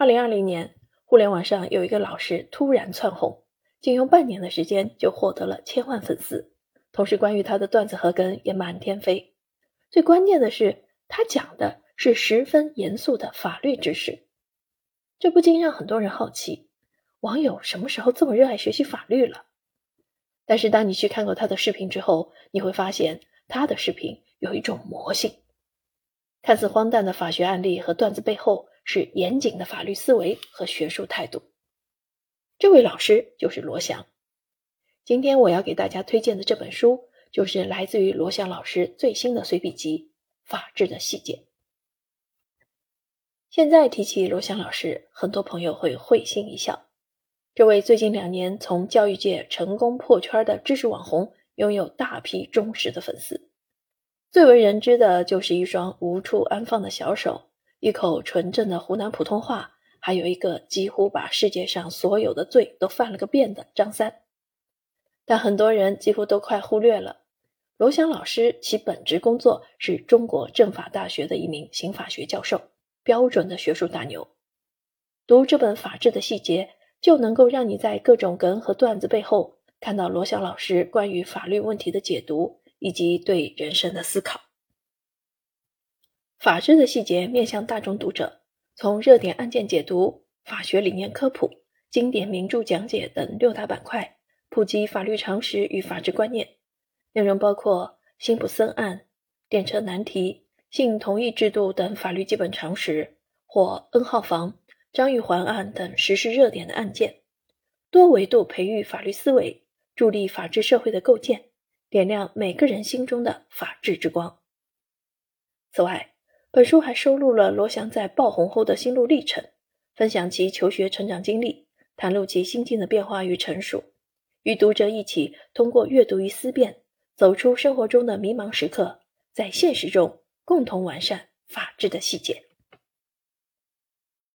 二零二零年，互联网上有一个老师突然窜红，仅用半年的时间就获得了千万粉丝，同时关于他的段子和梗也满天飞。最关键的是，他讲的是十分严肃的法律知识，这不禁让很多人好奇：网友什么时候这么热爱学习法律了？但是当你去看过他的视频之后，你会发现他的视频有一种魔性。看似荒诞的法学案例和段子背后，是严谨的法律思维和学术态度。这位老师就是罗翔。今天我要给大家推荐的这本书，就是来自于罗翔老师最新的随笔集《法治的细节》。现在提起罗翔老师，很多朋友会会心一笑。这位最近两年从教育界成功破圈的知识网红，拥有大批忠实的粉丝。最为人知的就是一双无处安放的小手，一口纯正的湖南普通话，还有一个几乎把世界上所有的罪都犯了个遍的张三。但很多人几乎都快忽略了，罗翔老师其本职工作是中国政法大学的一名刑法学教授，标准的学术大牛。读这本《法治的细节》，就能够让你在各种梗和段子背后，看到罗翔老师关于法律问题的解读。以及对人生的思考。法治的细节面向大众读者，从热点案件解读、法学理念科普、经典名著讲解等六大板块，普及法律常识与法治观念。内容包括辛普森案、电车难题、性同意制度等法律基本常识，或 N 号房、张玉环案等时事热点的案件，多维度培育法律思维，助力法治社会的构建。点亮每个人心中的法治之光。此外，本书还收录了罗翔在爆红后的心路历程，分享其求学成长经历，袒露其心境的变化与成熟，与读者一起通过阅读与思辨，走出生活中的迷茫时刻，在现实中共同完善法治的细节。